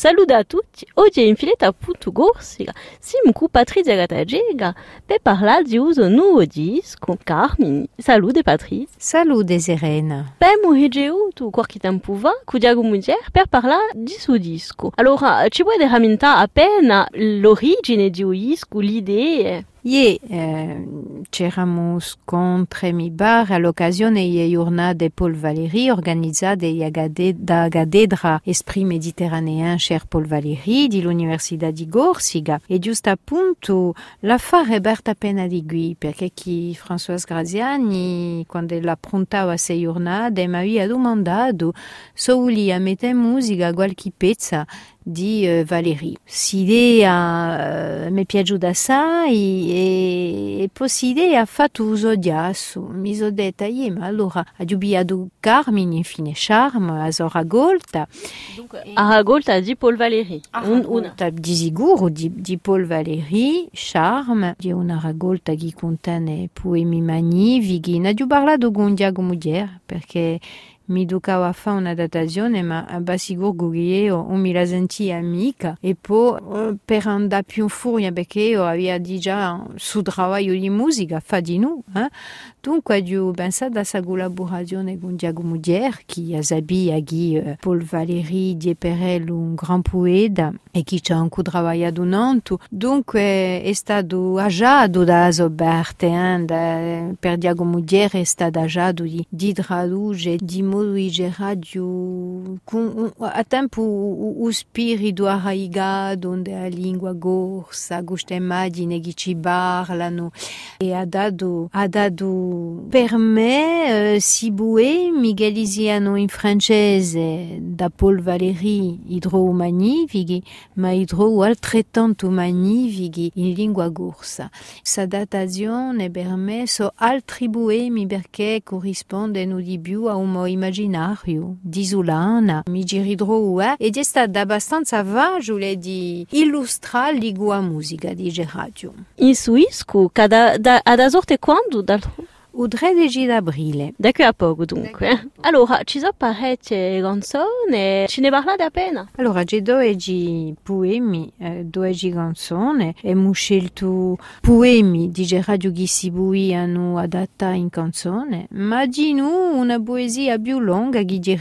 Saluda a tutti, oggi è infilata appunto Gorsica, Simku Patrizia Gatagega, per parlare di uso nuovo disco, Carmine. Salute Patrizia. Salute Serena. Per tu qualche tempo fa, con Diago per parlare di suo disco. Allora, ci puoi rammentare appena l'origine di un disco, l'idea? Ie, eh, c'eramos contre mi bar all'occasione ie giornata de Paul Valéry organizzate da Gadedra Esprit Méditerranéen cher Paul Valéry di l'Università di Gorsiga e giusto appunto la fa Roberta qui perché chi Françoise Graziani quando la prontava a sei giornate mi aveva domandato se volia mettere musica qualche pezza di uh, Valérie. S'idea uh, mi è piaciuta assai e, e poi ha fatto uso di asso. Mi sono detta, yeah, ma allora ha giubiato Carmine, infine Charme, a Zora Golta. A Golta di Paul Valéry. Un, una. di sicuro di, di Paul Valéry, Charme, di una ragolta che contiene poemi magnifici. Ne ho parlato con Diago Mudier perché mi ducava fa una datazione basigur guglieo un mi la senti amica e eh, per andare più furia perché io avevo già su travaglio di musica fa di noi eh? dunque io pensato a questa collaborazione con Diago Mudier che sabia che Paul Valéry di Perel un gran poeta e che ci ha anche lavorato tanto dunque è stato agiato da Zoberte eh? per Diago Mudier è stato agiato di, di tradurre di Radio. Com, a tempo o, o spirito arraigado onde a língua gorsa gosta immagine che ci parlano e ha dato ha dato per me eh, si boemi galisiano in francese da Paul Valéry idro magnifici ma idro altrettanto magnifici in lingua gorsa. Sa datazione per me so altri boemi perché corrispondono di più a un movimento immaginario di Zulana, mi giridroue ed è stata abbastanza facile di illustrare la musica di radio. In Suisco, cada, da, ad azorte quando? Dal... o 13 d'aprile. Da qui a poco dunque. Allora, ci sono parecchie canzoni, ce ne parlate appena? Allora, c'è due poemi, eh, due canzoni, e abbiamo scelto poemi di Radio Ghisibui hanno adatta in canzone, ma di noi una poesia più lunga di che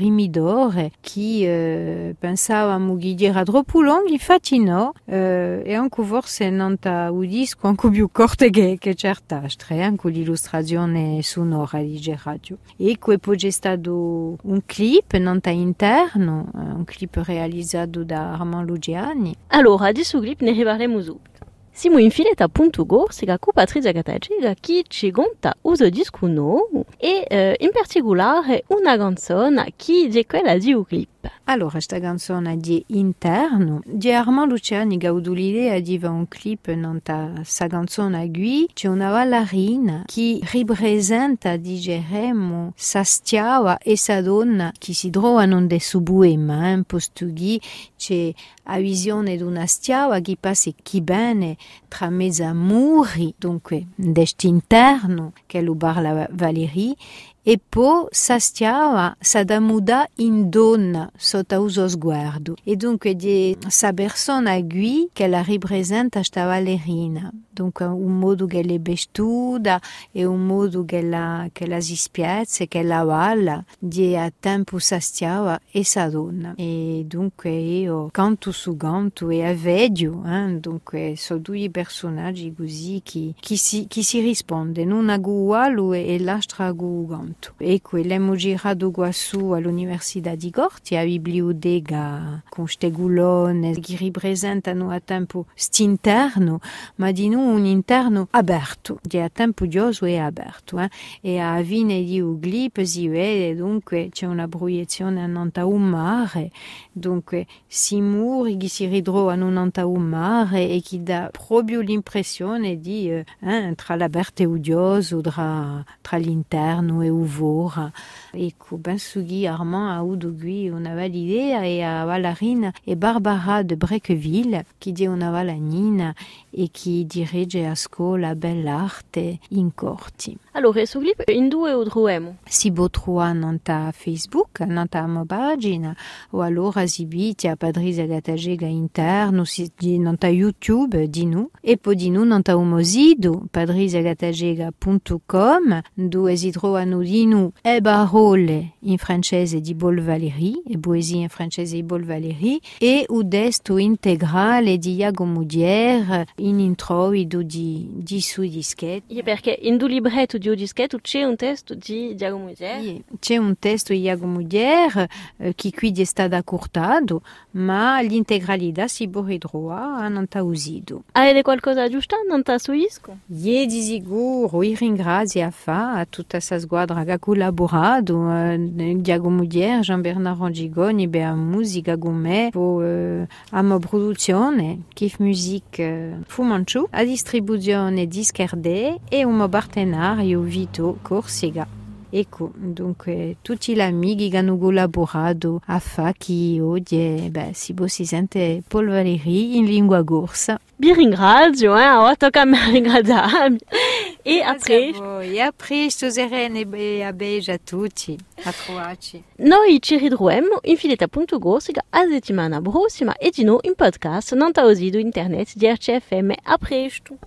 eh, pensavamo che era troppo lunga, infatti no, eh, e anche forse non ta udisco anche più corte che, che certe altre, anche l'illustrazione sonora di radio. E poi stato un clip nanta interno, un clip realizzato da Armand Lugiani. Allora, di su clip ne riparleremo subito. Siamo infilati appunto Gorsica con Patrizia Catagega che ci conta uso disco nuovo e eh, in particolare una canzone che è quella di un clip. Allora, questa canzone di interno di Armand Luciani gaudu l'idea di un clip nanta sa canzone a lui c'è una ballerina che ripresenta digeremo sa stiava e sa donna che si trovano de su buema eh, posto che c'è la visione di una stiava che passa chi bene tra mezza muri dunque interno che lo parla Valérie e poi s'astiava s'adamuda in donna sotto uso sguardo e dunque di sa persona qui che la ripresenta sta ballerina dunque un modo che le bestuda e un modo che la, che la si che la balla di a tempo s'astiava e sa donna. E dunque io canto su canto e a vedio eh? dunque sono due personaggi così che, che, si, che si rispondono una uguale e l'altra uguale tanto. E l'abbiamo girato qua su all'Università di Gorti a biblioteca con stegulone che rappresentano a tempo st'interno, ma di noi un interno aperto, di a tempo gioso e aperto. Eh? E a fine di Uglip si vede dunque c'è una proiezione a un mare, dunque si muri che si ritrovano a un mare e che dà proprio l'impressione di eh, tra l'aperto e udioso, tra, tra l'interno e uvora. Penso che Armand ha avuto qui una bella idea e a ballerina e Barbara de Brequeville che è una ballanina e che dirige a scuola bell'arte in Corti. Allora, su clip in due o troviamo? Si può trovare nanta Facebook, mia pagina, o allora si vite a Padrisa Gatagega interno, si nanta YouTube di nu, e poi di nu nanta umo sito, padrisagatagega.com, dove si trovano di nu e parole in francese di Bol Valéry, e poesie in francese di Bol Valéry, e o testo integrale di Iago Mudier in introito di, di su dischetto. Yeah, perché in due libretto di dischetto c'è un testo di Diago Mudier. Sì, C'è un testo di Iago Mudier eh, che qui è stato accurtato, ma l'integralità si può ritrovare. Avete qualcosa non? Io di sicuro io ringrazio a fa a tutta questa squadra che ha collaborato, eh, Diago Jean-Bernard Rangigoni, beh, a musica con me, po, eh, a mia produzione, Kif Music eh, Fumanchu, a distribuzione Discardé e un partenario Vito Corsica. Ecco, dunque tutti gli amici che hanno collaborato a fa che oggi beh, si Paul Valéry in lingua corsa. Vi ringrazio, eh? Ora tocca a me ringraziarmi. E a Grazie presto. voi. E a presto, Serene, e a beige a tutti. A trovarci. Noi ci ritroviamo in filetta.gorsica a settimana prossima e di nuovo in podcast non sta usido internet di RCFM. A presto.